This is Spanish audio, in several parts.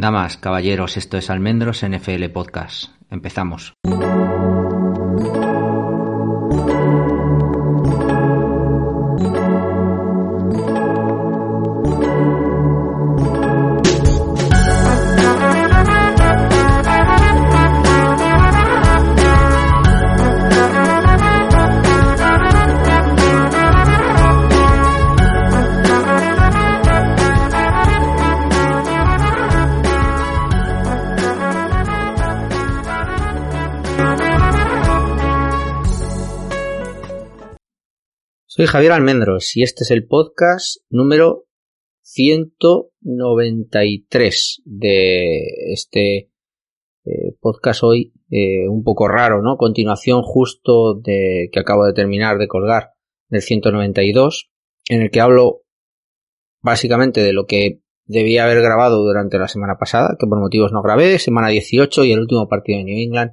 Damas, caballeros, esto es Almendros NFL Podcast. Empezamos. Soy Javier Almendros y este es el podcast número 193 de este eh, podcast hoy eh, un poco raro, ¿no? Continuación justo de que acabo de terminar de colgar del 192 en el que hablo básicamente de lo que debía haber grabado durante la semana pasada, que por motivos no grabé, semana 18 y el último partido de New England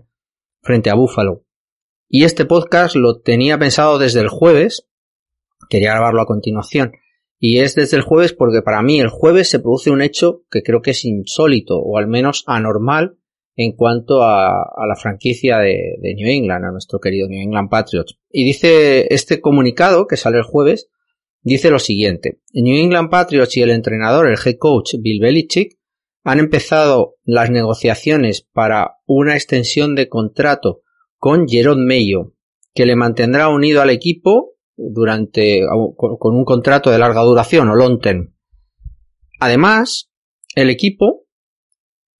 frente a Buffalo. Y este podcast lo tenía pensado desde el jueves, quería grabarlo a continuación. Y es desde el jueves porque para mí el jueves se produce un hecho que creo que es insólito o al menos anormal en cuanto a, la franquicia de, de, New England, a nuestro querido New England Patriots. Y dice este comunicado que sale el jueves, dice lo siguiente. New England Patriots y el entrenador, el head coach Bill Belichick, han empezado las negociaciones para una extensión de contrato con Jerome Mayo, que le mantendrá unido al equipo durante con un contrato de larga duración o long term. Además, el equipo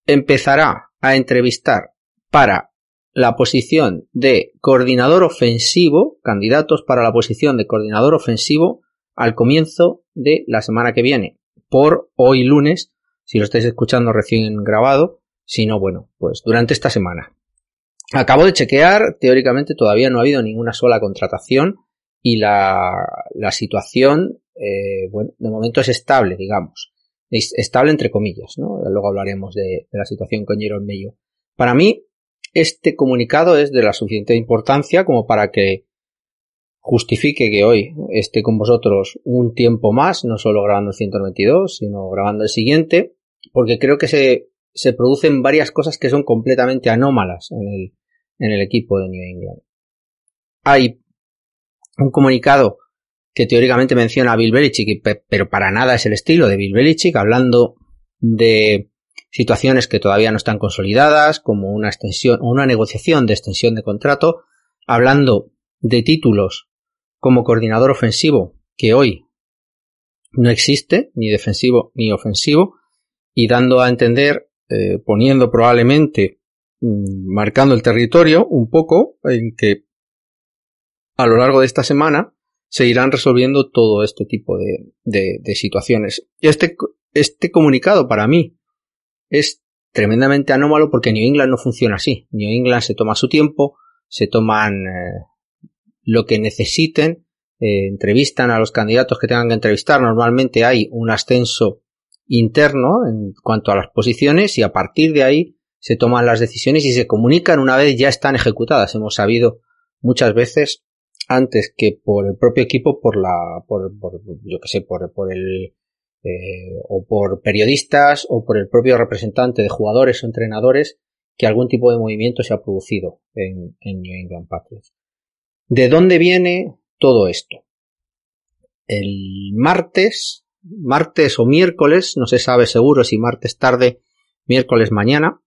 empezará a entrevistar para la posición de coordinador ofensivo, candidatos para la posición de coordinador ofensivo al comienzo de la semana que viene, por hoy lunes, si lo estáis escuchando recién grabado, si no, bueno, pues durante esta semana. Acabo de chequear, teóricamente todavía no ha habido ninguna sola contratación y la, situación, eh, de momento es estable, digamos. Es estable entre comillas, ¿no? Luego hablaremos de, de la situación con Jerome Mello. Para mí, este comunicado es de la suficiente importancia como para que justifique que hoy esté con vosotros un tiempo más, no solo grabando el 192, sino grabando el siguiente, porque creo que se, se producen varias cosas que son completamente anómalas en el, en el equipo de New England. Hay un comunicado que teóricamente menciona a Bill Belichick, pero para nada es el estilo de Bill Belichick, hablando de situaciones que todavía no están consolidadas, como una extensión, una negociación de extensión de contrato, hablando de títulos como coordinador ofensivo, que hoy no existe, ni defensivo ni ofensivo, y dando a entender, eh, poniendo probablemente, mm, marcando el territorio un poco, en que a lo largo de esta semana se irán resolviendo todo este tipo de, de, situaciones. Y este, este comunicado para mí es tremendamente anómalo porque New England no funciona así. New England se toma su tiempo, se toman eh, lo que necesiten, eh, entrevistan a los candidatos que tengan que entrevistar. Normalmente hay un ascenso interno en cuanto a las posiciones y a partir de ahí se toman las decisiones y se comunican una vez ya están ejecutadas. Hemos sabido muchas veces antes que por el propio equipo, por la, por, por yo que sé, por, por el, eh, o por periodistas o por el propio representante de jugadores o entrenadores que algún tipo de movimiento se ha producido en, en New England Patriots. ¿De dónde viene todo esto? El martes, martes o miércoles, no se sabe seguro si martes tarde, miércoles mañana,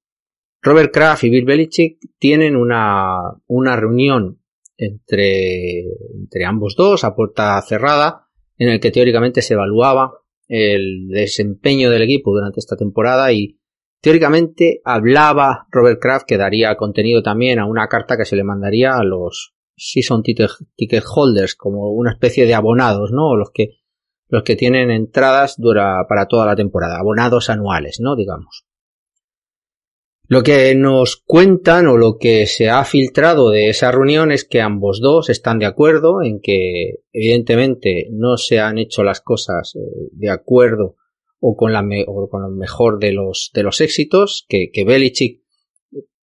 Robert Kraft y Bill Belichick tienen una, una reunión entre, entre ambos dos a puerta cerrada en el que teóricamente se evaluaba el desempeño del equipo durante esta temporada y teóricamente hablaba Robert Kraft que daría contenido también a una carta que se le mandaría a los season ticket holders como una especie de abonados, ¿no? Los que los que tienen entradas dura para toda la temporada, abonados anuales, ¿no? Digamos. Lo que nos cuentan o lo que se ha filtrado de esa reunión es que ambos dos están de acuerdo en que evidentemente no se han hecho las cosas eh, de acuerdo o con, la con lo mejor de los, de los éxitos, que, que Belichick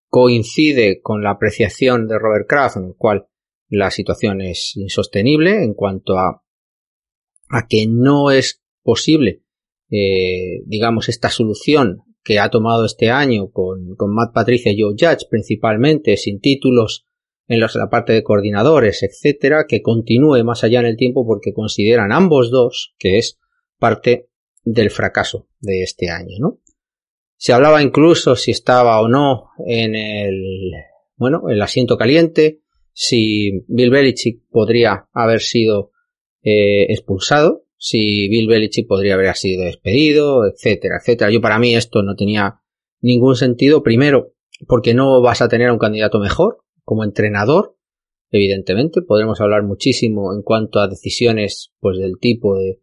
coincide con la apreciación de Robert Kraft en el cual la situación es insostenible en cuanto a, a que no es posible, eh, digamos, esta solución que ha tomado este año con, con Matt Patricia y Joe Judge principalmente, sin títulos en la parte de coordinadores, etcétera, que continúe más allá en el tiempo porque consideran ambos dos que es parte del fracaso de este año, ¿no? Se hablaba incluso si estaba o no en el, bueno, el asiento caliente, si Bill Belichick podría haber sido eh, expulsado, si Bill Belichick podría haber sido despedido, etcétera, etcétera. Yo para mí esto no tenía ningún sentido. Primero, porque no vas a tener a un candidato mejor como entrenador. Evidentemente, podremos hablar muchísimo en cuanto a decisiones, pues del tipo de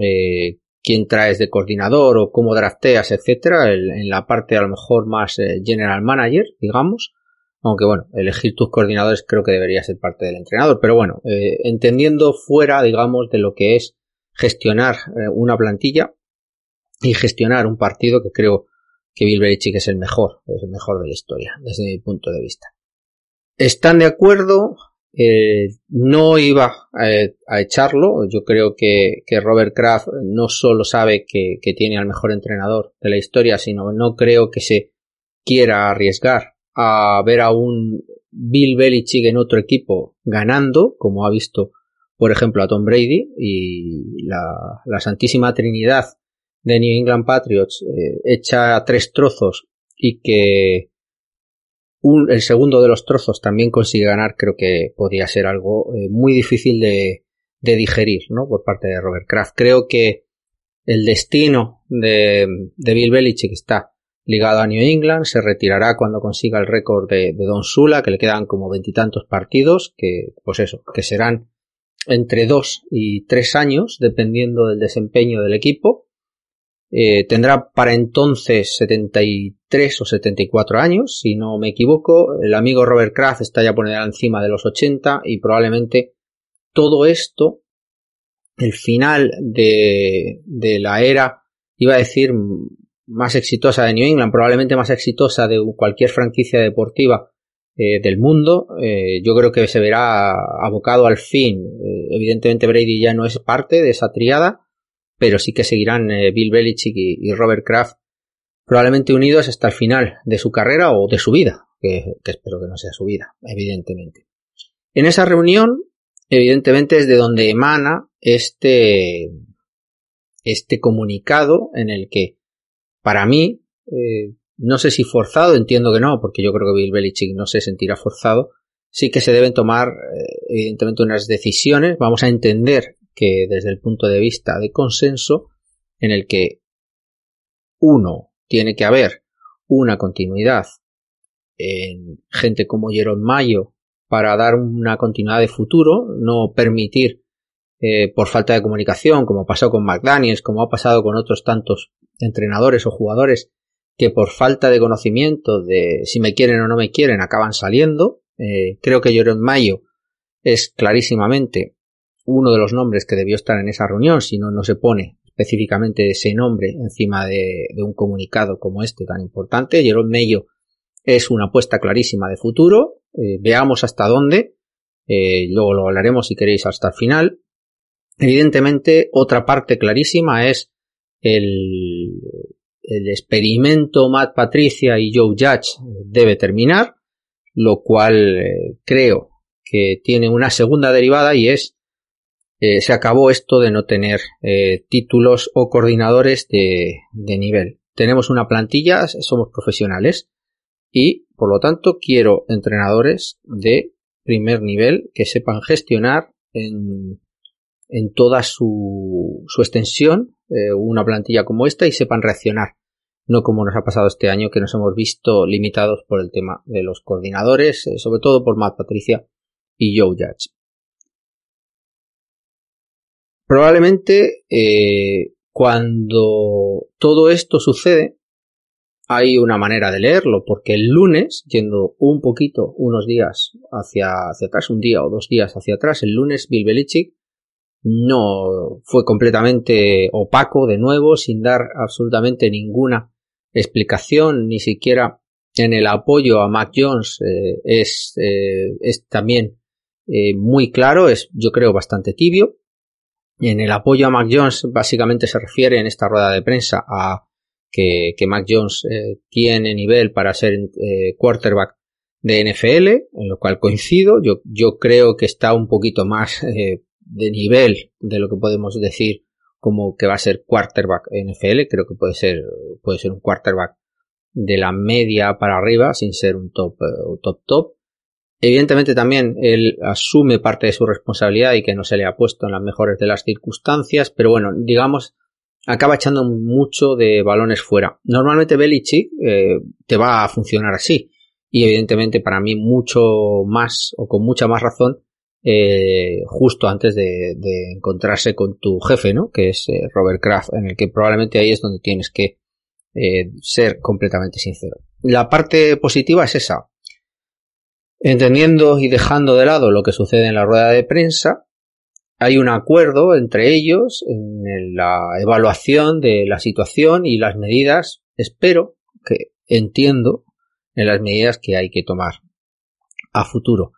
eh, quién traes de coordinador o cómo drafteas, etcétera, en la parte a lo mejor más eh, general manager, digamos. Aunque bueno, elegir tus coordinadores creo que debería ser parte del entrenador. Pero bueno, eh, entendiendo fuera, digamos, de lo que es gestionar eh, una plantilla y gestionar un partido que creo que Bill Belichick es el mejor, es el mejor de la historia, desde mi punto de vista. Están de acuerdo, eh, no iba a, echarlo, yo creo que, Robert Kraft no solo sabe que, que, tiene al mejor entrenador de la historia, sino no creo que se quiera arriesgar a ver a un Bill Belichick en otro equipo ganando, como ha visto por ejemplo, a Tom Brady y la, la Santísima Trinidad de New England Patriots eh, hecha a tres trozos y que un, el segundo de los trozos también consigue ganar, creo que podría ser algo eh, muy difícil de, de, digerir, ¿no? Por parte de Robert Kraft. Creo que el destino de, de Bill Belichick está ligado a New England, se retirará cuando consiga el récord de, de Don Sula, que le quedan como veintitantos partidos, que, pues eso, que serán entre dos y tres años, dependiendo del desempeño del equipo. Eh, tendrá para entonces 73 o 74 años, si no me equivoco. El amigo Robert Kraft está ya por encima de los 80 y probablemente todo esto, el final de, de la era, iba a decir, más exitosa de New England, probablemente más exitosa de cualquier franquicia deportiva eh, del mundo, eh, yo creo que se verá abocado al fin. Eh, evidentemente Brady ya no es parte de esa triada, pero sí que seguirán Bill Belichick y, Robert Kraft probablemente unidos hasta el final de su carrera o de su vida, que, que espero que no sea su vida, evidentemente. En esa reunión, evidentemente es de donde emana este, este comunicado en el que, para mí, no sé si forzado, entiendo que no, porque yo creo que Bill Belichick no se sentirá forzado. Sí que se deben tomar, eh, evidentemente, unas decisiones. Vamos a entender que desde el punto de vista de consenso, en el que uno tiene que haber una continuidad en gente como Jerome Mayo para dar una continuidad de futuro, no permitir eh, por falta de comunicación, como pasó con McDaniels, como ha pasado con otros tantos entrenadores o jugadores que por falta de conocimiento de si me quieren o no me quieren acaban saliendo. Eh, creo que Jerome Mayo es clarísimamente uno de los nombres que debió estar en esa reunión, si no, no se pone específicamente ese nombre encima de, un comunicado como este tan importante. Jerome Mayo es una apuesta clarísima de futuro. Eh, veamos hasta dónde. Eh, luego lo hablaremos si queréis hasta el final. Evidentemente, otra parte clarísima es el, el experimento Matt Patricia y Joe Judge debe terminar, lo cual eh, creo que tiene una segunda derivada y es eh, se acabó esto de no tener eh, títulos o coordinadores de, de nivel. Tenemos una plantilla, somos profesionales y por lo tanto quiero entrenadores de primer nivel que sepan gestionar en, en toda su, su extensión eh, una plantilla como esta y sepan reaccionar. No como nos ha pasado este año que nos hemos visto limitados por el tema de los coordinadores, eh, sobre todo por Matt Patricia y Joe Judge. probablemente eh, cuando todo esto sucede, hay una manera de leerlo, porque el lunes, yendo un poquito, unos días hacia, hacia atrás, un día o dos días hacia atrás, el lunes Bill Belichick no fue completamente opaco de nuevo, sin dar absolutamente ninguna explicación, ni siquiera en el apoyo a Mac Jones eh, es, eh, es también eh, muy claro, es yo creo bastante tibio. En el apoyo a Mac Jones básicamente se refiere en esta rueda de prensa a que, que Mac Jones tiene nivel para ser quarterback de NFL, en lo cual coincido. Yo, yo creo que está un poquito más de nivel de lo que podemos decir como que va a ser quarterback NFL. Creo que puede ser, puede ser un quarterback de la media para arriba sin ser un top, uh, top, top. Evidentemente también él asume parte de su responsabilidad y que no se le ha puesto en las mejores de las circunstancias, pero bueno, digamos, acaba echando mucho de balones fuera. Normalmente Belichick eh, te va a funcionar así y evidentemente para mí mucho más o con mucha más razón eh, justo antes de, encontrarse con tu jefe, ¿no? Que es eh, Robert Kraft, en el que probablemente ahí es donde tienes que eh, ser completamente sincero. La parte positiva es esa. Entendiendo y dejando de lado lo que sucede en la rueda de prensa, hay un acuerdo entre ellos en la evaluación de la situación y las medidas, espero que entiendo, en las medidas que hay que tomar a futuro.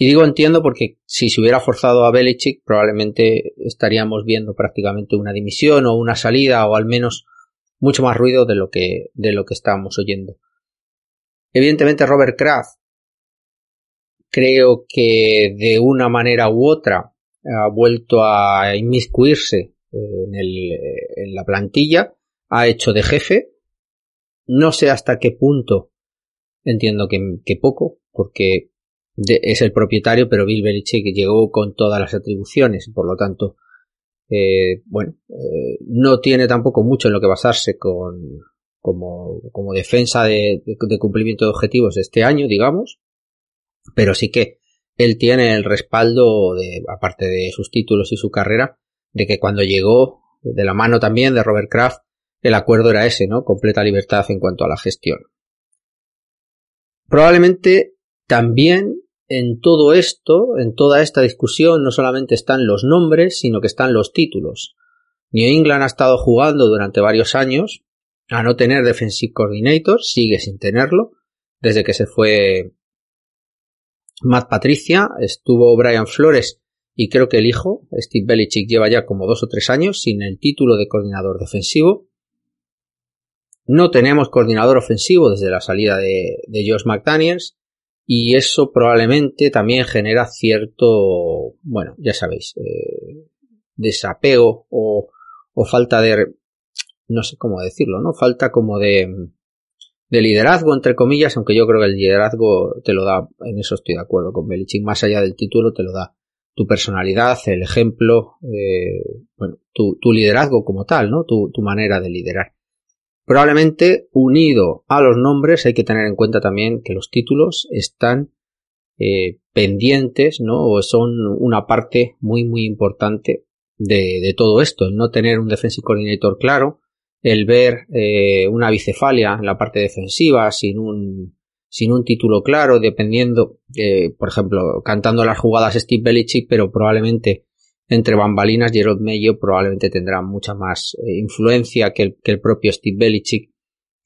Y digo entiendo porque si se hubiera forzado a Belichick probablemente estaríamos viendo prácticamente una dimisión o una salida o al menos mucho más ruido de lo que, de lo que estábamos oyendo. Evidentemente Robert Kraft creo que de una manera u otra ha vuelto a inmiscuirse en, el, en la plantilla, ha hecho de jefe. No sé hasta qué punto entiendo que, que poco, porque es el propietario, pero Bill Belichick llegó con todas las atribuciones, por lo tanto, eh, bueno, eh, no tiene tampoco mucho en lo que basarse con, como, como defensa de, de, cumplimiento de objetivos este año, digamos, pero sí que él tiene el respaldo de, aparte de sus títulos y su carrera, de que cuando llegó de la mano también de Robert Kraft, el acuerdo era ese, ¿no? Completa libertad en cuanto a la gestión. Probablemente también en todo esto, en toda esta discusión, no solamente están los nombres, sino que están los títulos. New England ha estado jugando durante varios años a no tener defensive coordinator, sigue sin tenerlo, desde que se fue Matt Patricia, estuvo Brian Flores y creo que el hijo, Steve Belichick, lleva ya como dos o tres años sin el título de coordinador defensivo. No tenemos coordinador ofensivo desde la salida de, de Josh McDaniels y eso probablemente también genera cierto, bueno, ya sabéis, eh, desapego o, o, falta de, no sé cómo decirlo, ¿no? Falta como de, de liderazgo, entre comillas, aunque yo creo que el liderazgo te lo da, en eso estoy de acuerdo con Belichick, más allá del título te lo da tu personalidad, el ejemplo, eh, bueno, tu, tu, liderazgo como tal, ¿no? Tu, tu manera de liderar. Probablemente unido a los nombres hay que tener en cuenta también que los títulos están eh, pendientes, ¿no? O son una parte muy muy importante de, todo esto. El no tener un defensive coordinator claro, el ver eh, una bicefalia en la parte defensiva sin un sin un título claro, dependiendo, eh, por ejemplo, cantando las jugadas Steve Belichick, pero probablemente entre bambalinas, Gerard Mayo probablemente tendrá mucha más eh, influencia que el, propio Steve Belichick.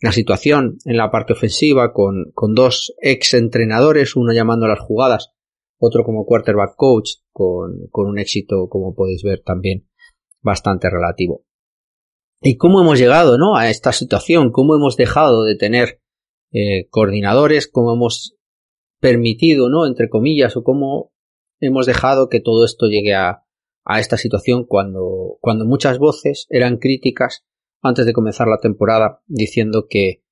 La situación en la parte ofensiva con, dos ex entrenadores, uno llamando a las jugadas, otro como quarterback coach, con, con un éxito, como podéis ver, también bastante relativo. ¿Y cómo hemos llegado ¿no? a esta situación? ¿Cómo hemos dejado de tener eh, coordinadores? ¿Cómo hemos permitido, ¿no? entre comillas, o cómo hemos dejado que todo esto llegue a, a esta situación cuando, cuando muchas voces eran críticas antes de comenzar la temporada diciendo que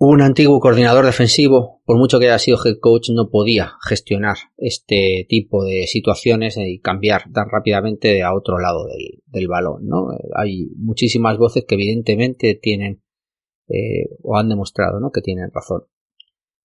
un antiguo coordinador defensivo, por mucho que haya sido head coach, no podía gestionar este tipo de situaciones y cambiar tan rápidamente a otro lado del, del balón. ¿no? Hay muchísimas voces que evidentemente tienen eh, o han demostrado ¿no? que tienen razón.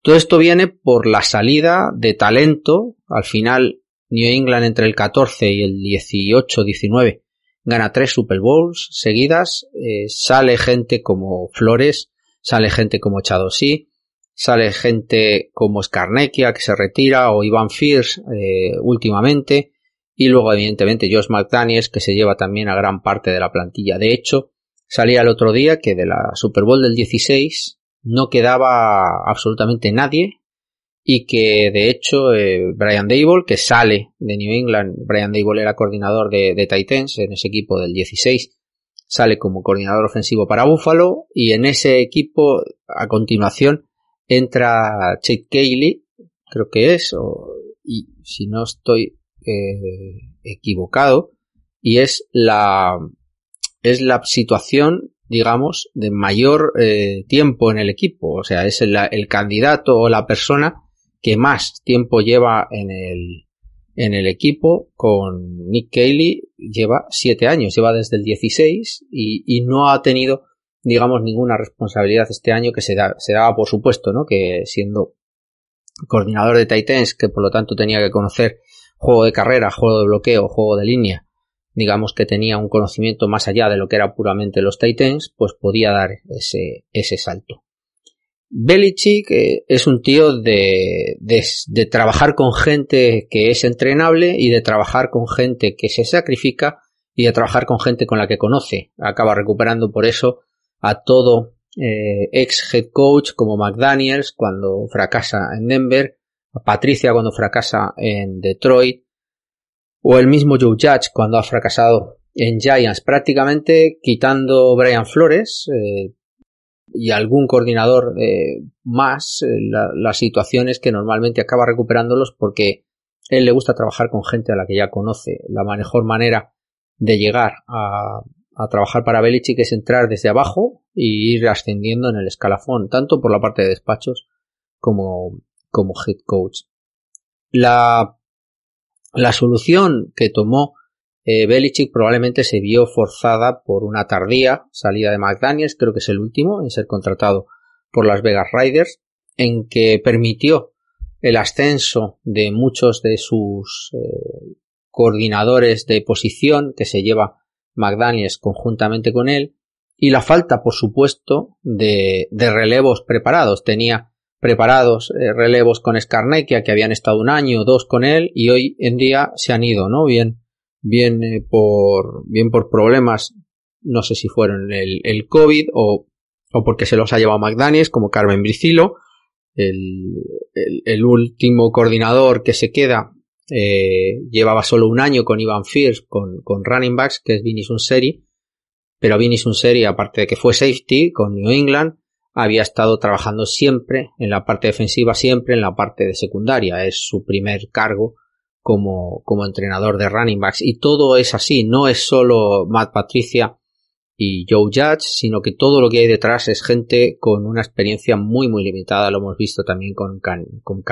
Todo esto viene por la salida de talento al final New England entre el 14 y el 18-19 gana tres Super Bowls seguidas, eh, sale gente como Flores, sale gente como Chadosí, sale gente como Skarnekia que se retira o Ivan Fierce eh, últimamente y luego evidentemente Josh McDaniels que se lleva también a gran parte de la plantilla. De hecho, salía el otro día que de la Super Bowl del 16 no quedaba absolutamente nadie y que de hecho eh, Brian Dable, que sale de New England, Brian Dable era coordinador de, Titans en ese equipo del 16, sale como coordinador ofensivo para Buffalo y en ese equipo a continuación entra Chase Cayley, creo que es, o, y si no estoy eh, equivocado, y es la es la situación digamos de mayor eh, tiempo en el equipo, o sea es el, el candidato o la persona que más tiempo lleva en el, en el equipo con Nick Cayley lleva siete años, lleva desde el 16 y, y no ha tenido, digamos, ninguna responsabilidad este año que se, da, se daba por supuesto, ¿no? Que siendo coordinador de Titans, que por lo tanto tenía que conocer juego de carrera, juego de bloqueo, juego de línea, digamos que tenía un conocimiento más allá de lo que era puramente los Titans, pues podía dar ese, ese salto. Belichick eh, es un tío de, de, trabajar con gente que es entrenable y de trabajar con gente que se sacrifica y de trabajar con gente con la que conoce. Acaba recuperando por eso a todo eh, ex head coach como McDaniels cuando fracasa en Denver, a Patricia cuando fracasa en Detroit, o el mismo Joe Judge cuando ha fracasado en Giants, prácticamente quitando Brian Flores, eh, y algún coordinador eh, más eh, las situaciones que normalmente acaba recuperándolos porque él le gusta trabajar con gente a la que ya conoce. La mejor manera de llegar a, a trabajar para Belichick es entrar desde abajo y ir ascendiendo en el escalafón, tanto por la parte de despachos como, como head coach. La, la solución que tomó eh, Belichick probablemente se vio forzada por una tardía salida de McDaniels, creo que es el último en ser contratado por las Vegas Riders, en que permitió el ascenso de muchos de sus eh, coordinadores de posición que se lleva McDaniels conjuntamente con él y la falta, por supuesto, de, relevos preparados. Tenía preparados eh, relevos con Skarnekia que habían estado un año o dos con él y hoy en día se han ido, ¿no? Bien bien por, bien por problemas, no sé si fueron el, el COVID o, o, porque se los ha llevado McDaniels, como Carmen Bricilo, el, el, último coordinador que se queda eh, llevaba solo un año con Ivan Fierce, con, con running backs, que es Vinny Sunseri, pero Vinny Sunseri, aparte de que fue safety con New England, había estado trabajando siempre en la parte defensiva, siempre en la parte de secundaria. Es su primer cargo como, como entrenador de running backs. Y todo es así, no es solo Matt Patricia y Joe Judge, sino que todo lo que hay detrás es gente con una experiencia muy muy limitada, lo hemos visto también con, con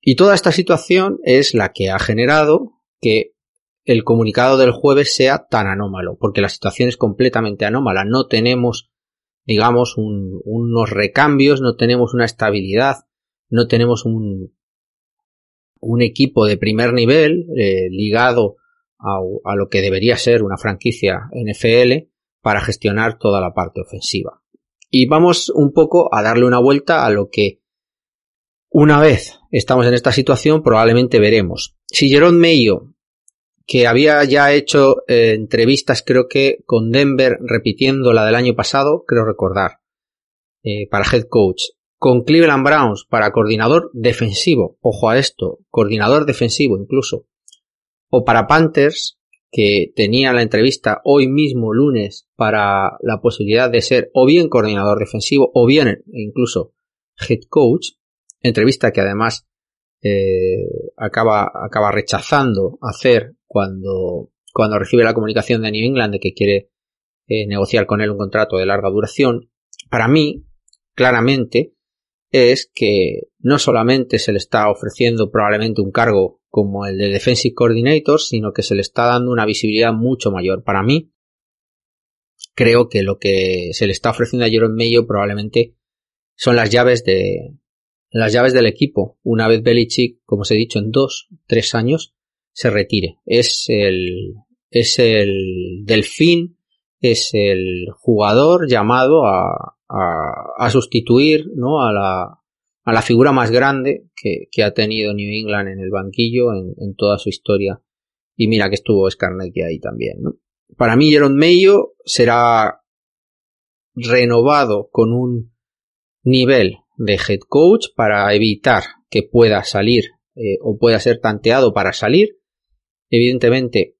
Y toda esta situación es la que ha generado que el comunicado del jueves sea tan anómalo, porque la situación es completamente anómala. No tenemos, digamos, unos recambios, no tenemos una estabilidad, no tenemos un, un equipo de primer nivel eh, ligado a, lo que debería ser una franquicia NFL para gestionar toda la parte ofensiva. Y vamos un poco a darle una vuelta a lo que una vez estamos en esta situación probablemente veremos. Si Jerome Mayo, que había ya hecho eh, entrevistas creo que con Denver repitiendo la del año pasado, creo recordar, eh, para head coach, con Cleveland Browns para coordinador defensivo, ojo a esto, coordinador defensivo incluso, o para Panthers, que tenía la entrevista hoy mismo lunes para la posibilidad de ser o bien coordinador defensivo o bien incluso head coach, entrevista que además eh, acaba, acaba rechazando hacer cuando, cuando recibe la comunicación de New England de que quiere eh, negociar con él un contrato de larga duración. Para mí, claramente, es que no solamente se le está ofreciendo probablemente un cargo como el de Defensive Coordinator, sino que se le está dando una visibilidad mucho mayor. Para mí, creo que lo que se le está ofreciendo a Jerome Mayo probablemente son las llaves de, las llaves del equipo una vez Belichick, como os he dicho, en dos, tres años se retire. Es el, es el delfín, es el jugador llamado a, a, sustituir, ¿no? A la, a la figura más grande que, que, ha tenido New England en el banquillo en, en toda su historia. Y mira que estuvo Skarnecki ahí también, ¿no? Para mí, Jerome Mayo será renovado con un nivel de head coach para evitar que pueda salir eh, o pueda ser tanteado para salir. Evidentemente,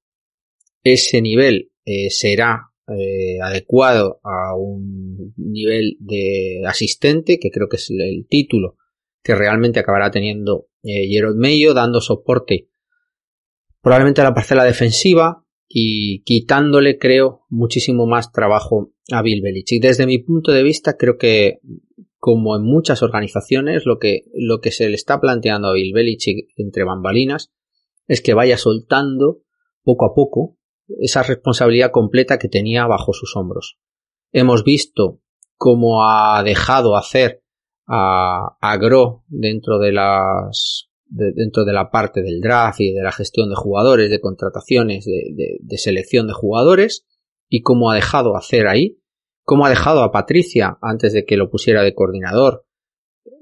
ese nivel eh, será eh, adecuado a un nivel de asistente, que creo que es el título que realmente acabará teniendo Jerome Mayo, dando soporte probablemente a la parcela defensiva y quitándole, creo, muchísimo más trabajo a Bill Belichick. Desde mi punto de vista, creo que como en muchas organizaciones, lo que, lo que se le está planteando a Bill Belichick entre bambalinas es que vaya soltando poco a poco esa responsabilidad completa que tenía bajo sus hombros. Hemos visto cómo ha dejado hacer a, a Gro dentro de las dentro de la parte del draft y de la gestión de jugadores, de contrataciones, de, de selección de jugadores y cómo ha dejado hacer ahí cómo ha dejado a Patricia antes de que lo pusiera de coordinador,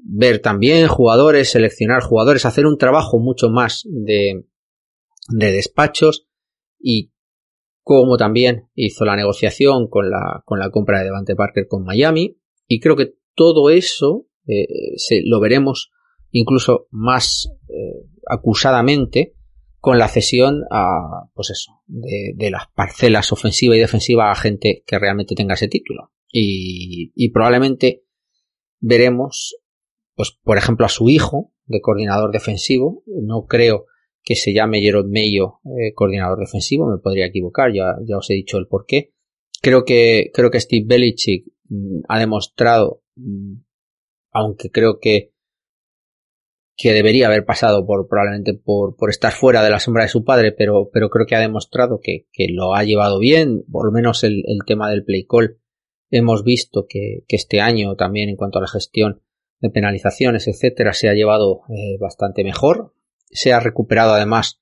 ver también jugadores, seleccionar jugadores, hacer un trabajo mucho más de, de despachos y cómo también hizo la negociación con la, con la compra de Devante Parker con Miami y creo que todo eso eh, se, lo veremos incluso más eh, acusadamente con la cesión a, pues eso, de, de, las parcelas ofensiva y defensiva a gente que realmente tenga ese título. Y, y probablemente veremos, pues, por ejemplo, a su hijo de coordinador defensivo. No creo que se llame Jerome Mayo eh, coordinador defensivo, me podría equivocar, ya, ya os he dicho el por qué. Creo que, creo que Steve Belichick mm, ha demostrado, mm, aunque creo que que debería haber pasado por probablemente por, por estar fuera de la sombra de su padre, pero, pero creo que ha demostrado que, que lo ha llevado bien, por lo menos el, el tema del play call. Hemos visto que, que, este año también en cuanto a la gestión de penalizaciones, etcétera, se ha llevado eh, bastante mejor. Se ha recuperado además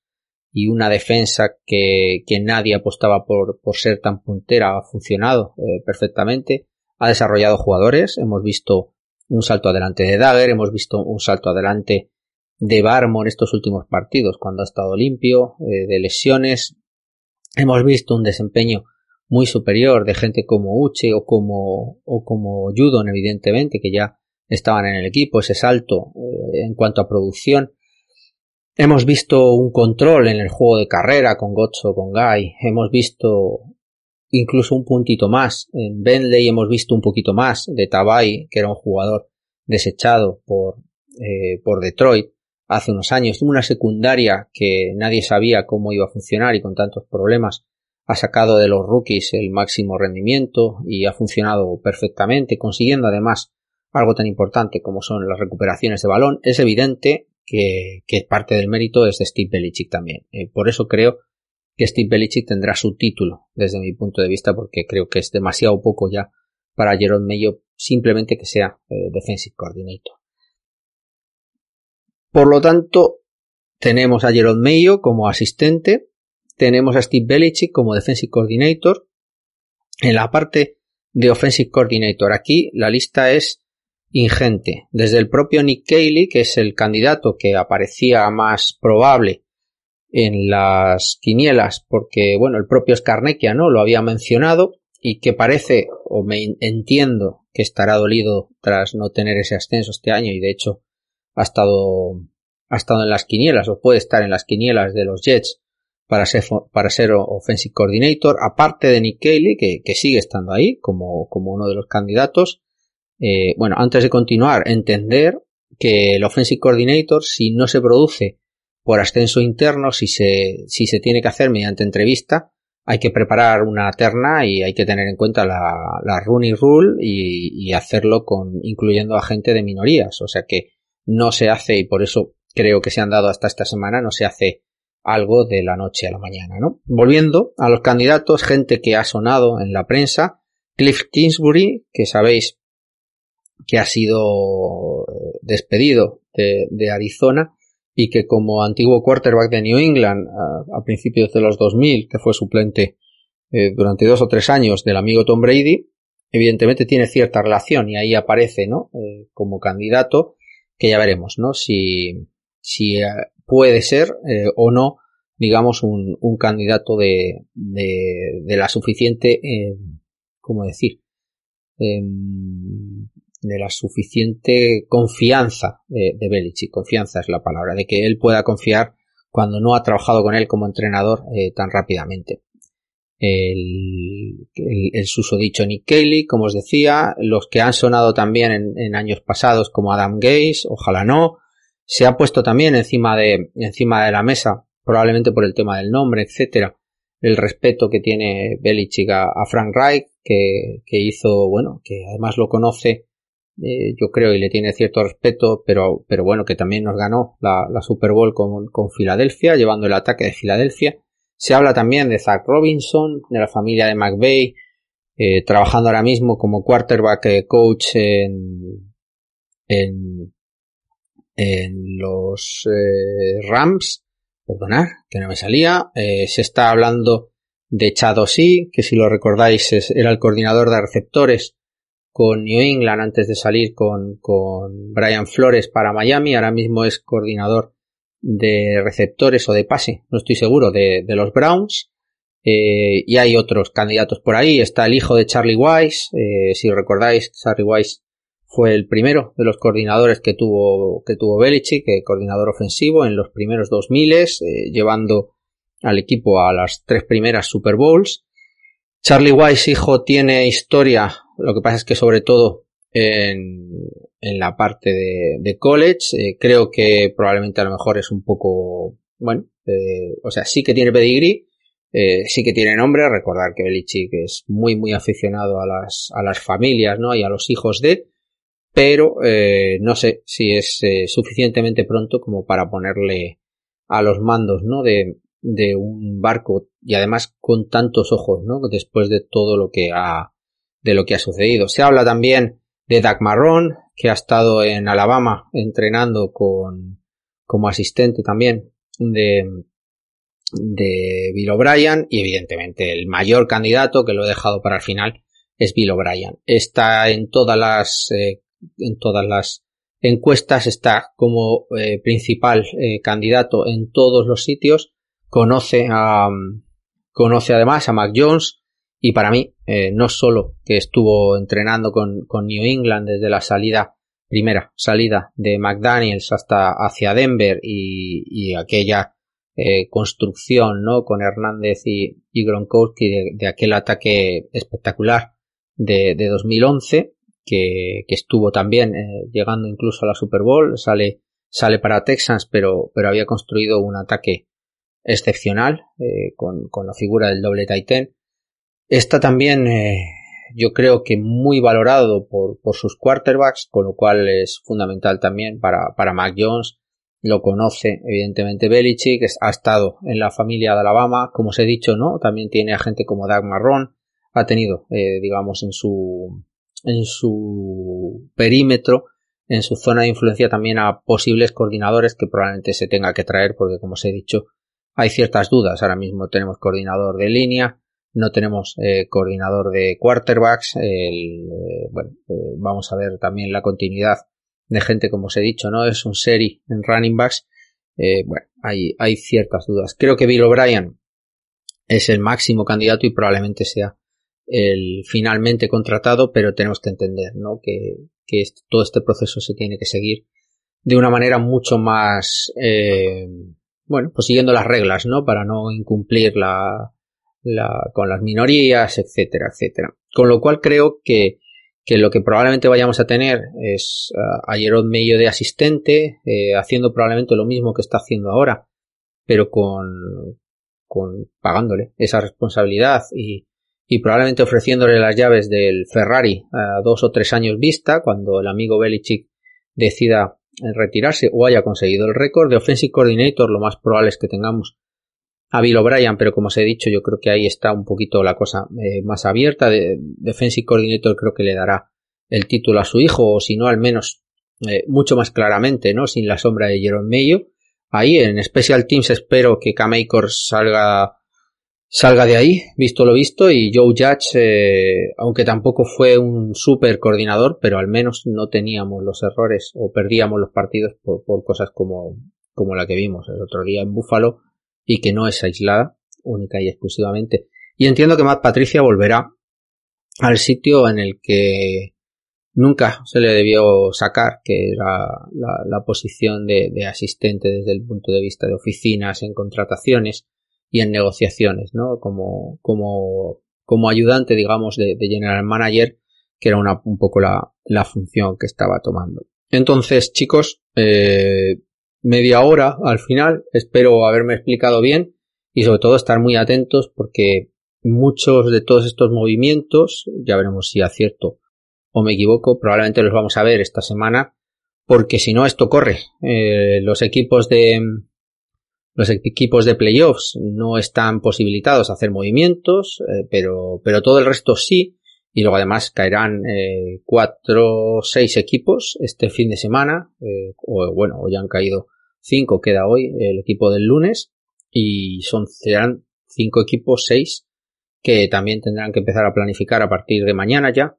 y una defensa que, que nadie apostaba por, por, ser tan puntera ha funcionado eh, perfectamente. Ha desarrollado jugadores, hemos visto un salto adelante de Dagger, hemos visto un salto adelante de Barmo en estos últimos partidos, cuando ha estado limpio, eh, de lesiones. Hemos visto un desempeño muy superior de gente como Uche o como, o como Judon, evidentemente, que ya estaban en el equipo, ese salto eh, en cuanto a producción. Hemos visto un control en el juego de carrera con Gotso, con Guy. Hemos visto incluso un puntito más. En Bentley hemos visto un poquito más de Tabay, que era un jugador desechado por, eh, por Detroit hace unos años. Una secundaria que nadie sabía cómo iba a funcionar y con tantos problemas ha sacado de los rookies el máximo rendimiento y ha funcionado perfectamente, consiguiendo además algo tan importante como son las recuperaciones de balón. Es evidente que, que parte del mérito es de Steve Belichick también. Eh, por eso creo que Steve Belichick tendrá su título desde mi punto de vista porque creo que es demasiado poco ya para Jerome Mayo simplemente que sea eh, defensive coordinator. Por lo tanto, tenemos a Jerome Mayo como asistente, tenemos a Steve Belichick como defensive coordinator. En la parte de offensive coordinator aquí la lista es ingente. Desde el propio Nick Cayley, que es el candidato que aparecía más probable en las quinielas porque, bueno, el propio Skarnekia, ¿no? Lo había mencionado y que parece, o me entiendo, que estará dolido tras no tener ese ascenso este año y de hecho ha estado, ha estado en las quinielas o puede estar en las quinielas de los Jets para ser, para ser offensive coordinator, aparte de Nick Cayley, que, que sigue estando ahí como, como uno de los candidatos. Eh, bueno, antes de continuar, entender que el offensive coordinator, si no se produce por ascenso interno, si se, si se tiene que hacer mediante entrevista, hay que preparar una terna y hay que tener en cuenta la, la Rule y, y, hacerlo con, incluyendo a gente de minorías. O sea que no se hace, y por eso creo que se han dado hasta esta semana, no se hace algo de la noche a la mañana, ¿no? Volviendo a los candidatos, gente que ha sonado en la prensa, Cliff Kingsbury, que sabéis que ha sido despedido de, Arizona y que como antiguo quarterback de New England a, principios de los 2000, que fue suplente eh, durante dos o tres años del amigo Tom Brady, evidentemente tiene cierta relación y ahí aparece, ¿no? Eh, como candidato que ya veremos, ¿no? Si, si puede ser o no, digamos, un, un candidato de, de, de, la suficiente, ¿cómo decir? De la suficiente confianza de, Belichick. Confianza es la palabra, de que él pueda confiar cuando no ha trabajado con él como entrenador eh, tan rápidamente. El, el, susodicho Nick Kelly, como os decía, los que han sonado también en, años pasados como Adam Gaze, ojalá no, se ha puesto también encima de, encima de la mesa, probablemente por el tema del nombre, etcétera, el respeto que tiene Belichick a, a Frank Reich, que, que, hizo, bueno, que además lo conoce eh, yo creo, y le tiene cierto respeto, pero, pero bueno, que también nos ganó la, la Super Bowl con, con, Filadelfia, llevando el ataque de Filadelfia. Se habla también de Zach Robinson, de la familia de McVeigh, trabajando ahora mismo como quarterback eh, coach en, en, en los eh, Rams. Perdonad, que no me salía. Se está hablando de Chad O'Shea, que si lo recordáis era el coordinador de receptores con New England antes de salir con, con Brian Flores para Miami. Ahora mismo es coordinador de receptores o de pase, no estoy seguro, de, de los Browns. Eh, y hay otros candidatos por ahí. Está el hijo de Charlie Wise. Eh, si recordáis, Charlie Wise fue el primero de los coordinadores que tuvo, que tuvo Belichick, que coordinador ofensivo en los primeros 2000, eh, llevando al equipo a las tres primeras Super Bowls. Charlie Wise, hijo, tiene historia lo que pasa es que sobre todo en, en la parte de, de college, eh, creo que probablemente a lo mejor es un poco, bueno, eh, o sea, sí que tiene pedigree, eh, sí que tiene nombre, recordar que Belichick es muy muy aficionado a las, a las familias, ¿no? Y a los hijos de, pero eh, no sé si es suficientemente pronto como para ponerle a los mandos, ¿no? De, de un barco y además con tantos ojos, ¿no? Después de todo lo que ha, de lo que ha sucedido. Se habla también de Doug Marrón, que ha estado en Alabama entrenando con, como asistente también de, de Bill O'Brien y evidentemente el mayor candidato que lo he dejado para el final es Bill O'Brien. Está en todas las, eh, en todas las encuestas, está como eh, principal eh, candidato en todos los sitios. Conoce a, conoce además a Mac Jones, y para mí, eh, no solo que estuvo entrenando con, con, New England desde la salida, primera salida de McDaniels hasta hacia Denver y, aquella eh, construcción, ¿no? Con Hernández y, Gronkowski de, aquel ataque espectacular de, de 2011 que, que, estuvo también eh, llegando incluso a la Super Bowl, sale, sale para Texans, pero, pero había construido un ataque excepcional eh, con, con la figura del doble Titan Está también, eh, yo creo que muy valorado por, por, sus quarterbacks, con lo cual es fundamental también para, para Mac Jones. Lo conoce, evidentemente, Belichick, ha estado en la familia de Alabama, como os he dicho, ¿no? También tiene a gente como Doug Marrón, ha tenido, eh, digamos, en su, en su perímetro, en su zona de influencia también a posibles coordinadores que probablemente se tenga que traer, porque como os he dicho, hay ciertas dudas. Ahora mismo tenemos coordinador de línea, no tenemos eh, coordinador de quarterbacks. El, eh, bueno, eh, vamos a ver también la continuidad de gente, como os he dicho, ¿no? Es un serie en running backs. bueno, hay, hay ciertas dudas. Creo que Bill O'Brien es el máximo candidato y probablemente sea el finalmente contratado, pero tenemos que entender, ¿no? Que, que todo este proceso se tiene que seguir de una manera mucho más, bueno, pues siguiendo las reglas, ¿no? Para no incumplir la, con las minorías, etcétera, etcétera. Con lo cual creo que, que lo que probablemente vayamos a tener es uh, a Jerome Medio de asistente, eh, haciendo probablemente lo mismo que está haciendo ahora, pero con, con pagándole esa responsabilidad y, y probablemente ofreciéndole las llaves del Ferrari a dos o tres años vista, cuando el amigo Belichick decida retirarse o haya conseguido el récord de Offensive Coordinator, lo más probable es que tengamos a Bill O'Brien, pero como os he dicho, yo creo que ahí está un poquito la cosa eh, más abierta. De, Defensive Coordinator creo que le dará el título a su hijo, o si no, al menos eh, mucho más claramente, ¿no? Sin la sombra de Jerome Mayo. Ahí en Special Teams espero que K-Maker salga salga de ahí, visto lo visto, y Joe Judge, eh, aunque tampoco fue un super coordinador, pero al menos no teníamos los errores o perdíamos los partidos por, por cosas como, como la que vimos el otro día en Buffalo y que no es aislada, única y exclusivamente. Y entiendo que Matt Patricia volverá al sitio en el que nunca se le debió sacar, que era la, posición de, asistente desde el punto de vista de oficinas, en contrataciones y en negociaciones, ¿no? Como, como, como ayudante, digamos, de, general manager, que era una, un poco la, la función que estaba tomando. Entonces, chicos, eh, media hora al final, espero haberme explicado bien y sobre todo estar muy atentos porque muchos de todos estos movimientos, ya veremos si acierto o me equivoco, probablemente los vamos a ver esta semana, porque si no esto corre. Eh, los equipos de los equipos de playoffs no están posibilitados a hacer movimientos, eh, pero, pero todo el resto sí. Y luego además caerán eh, cuatro, seis equipos este fin de semana, o bueno, ya han caído cinco, queda hoy el equipo del lunes, y son, serán cinco equipos, seis, que también tendrán que empezar a planificar a partir de mañana ya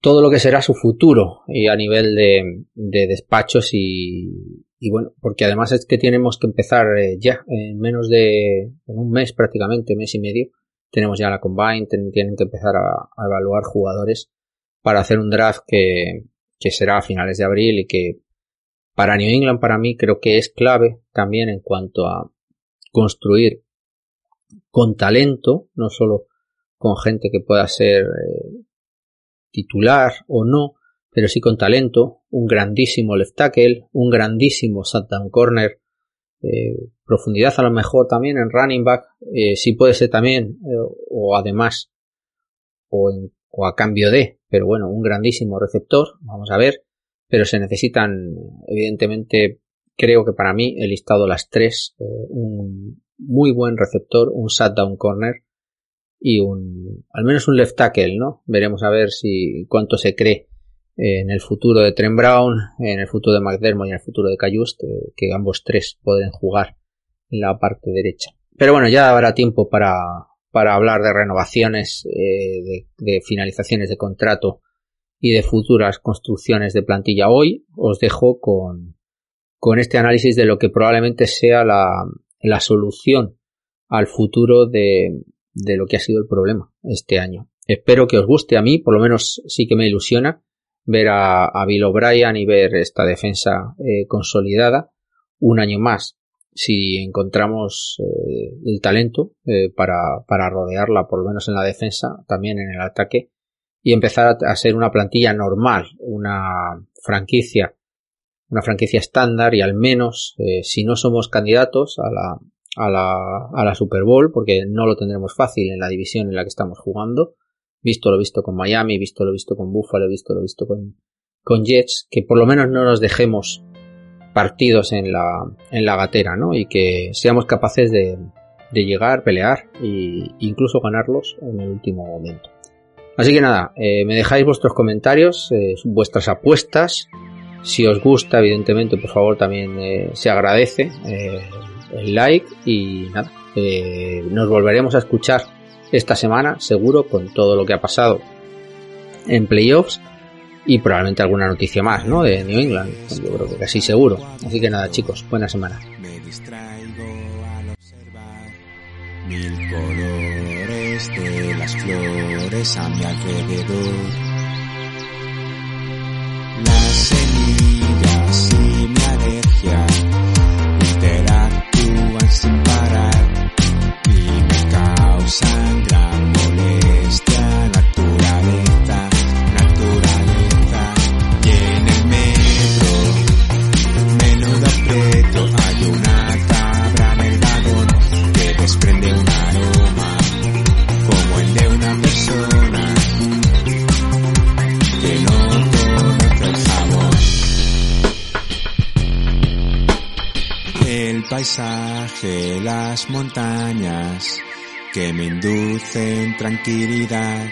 todo lo que será su futuro y a nivel de, despachos y, bueno, porque además es que tenemos que empezar eh, ya, en menos de en un mes prácticamente, mes y medio, tenemos ya la combine, tienen que empezar a, evaluar jugadores para hacer un draft que, que será a finales de abril y que para New England para mí creo que es clave también en cuanto a construir con talento, no solo con gente que pueda ser eh, titular o no, pero sí con talento, un grandísimo left tackle, un grandísimo down corner, eh, profundidad a lo mejor también en running back, eh, sí puede ser también, o además, o, o a cambio de, pero bueno, un grandísimo receptor, vamos a ver, pero se necesitan, evidentemente, creo que para mí he listado las tres, un muy buen receptor, un down corner, y un, al menos un left tackle, ¿no? Veremos a ver si cuánto se cree en el futuro de Trent Brown, en el futuro de McDermott y en el futuro de Cayust, que ambos tres pueden jugar en la parte derecha. Pero bueno, ya habrá tiempo para, para hablar de renovaciones, eh, de, de, finalizaciones de contrato y de futuras construcciones de plantilla. Hoy os dejo con, con este análisis de lo que probablemente sea la, la solución al futuro de, de lo que ha sido el problema este año. Espero que os guste a mí, por lo menos sí que me ilusiona ver a, Bill O'Brien y ver esta defensa eh, consolidada un año más. Si encontramos eh, el talento eh, para, para rodearla, por lo menos en la defensa, también en el ataque, y empezar a, ser una plantilla normal, una franquicia, una franquicia estándar y al menos, si no somos candidatos a la, a la, a la Super Bowl, porque no lo tendremos fácil en la división en la que estamos jugando. Visto lo visto con Miami, visto lo visto con Buffalo, visto lo visto con, con Jets, que por lo menos no nos dejemos partidos en la, en la gatera, ¿no? Y que seamos capaces de, de llegar, pelear e incluso ganarlos en el último momento. Así que nada, eh, me dejáis vuestros comentarios, eh, vuestras apuestas. Si os gusta, evidentemente, por favor, también eh, se agradece el like y nada, nos volveremos a escuchar esta semana seguro con todo lo que ha pasado en playoffs y probablemente alguna noticia más, ¿no? De New England, yo creo que así seguro. Así que nada, chicos, buena semana. De las flores a mi alrededor. Las semillas y mi alergia sin parar y me causan gran paisaje las montañas que me inducen tranquilidad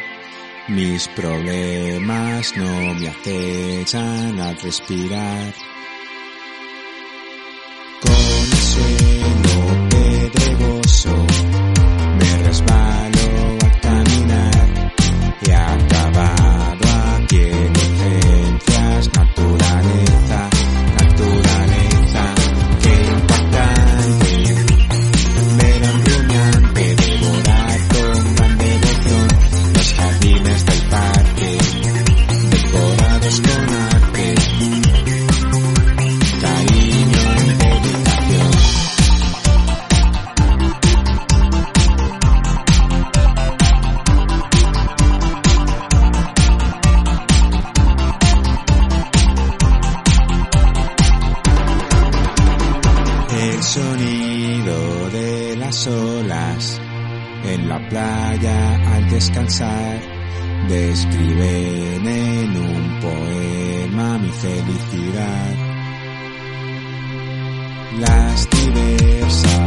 Mis problemas no me acechan al respirar. Las diversas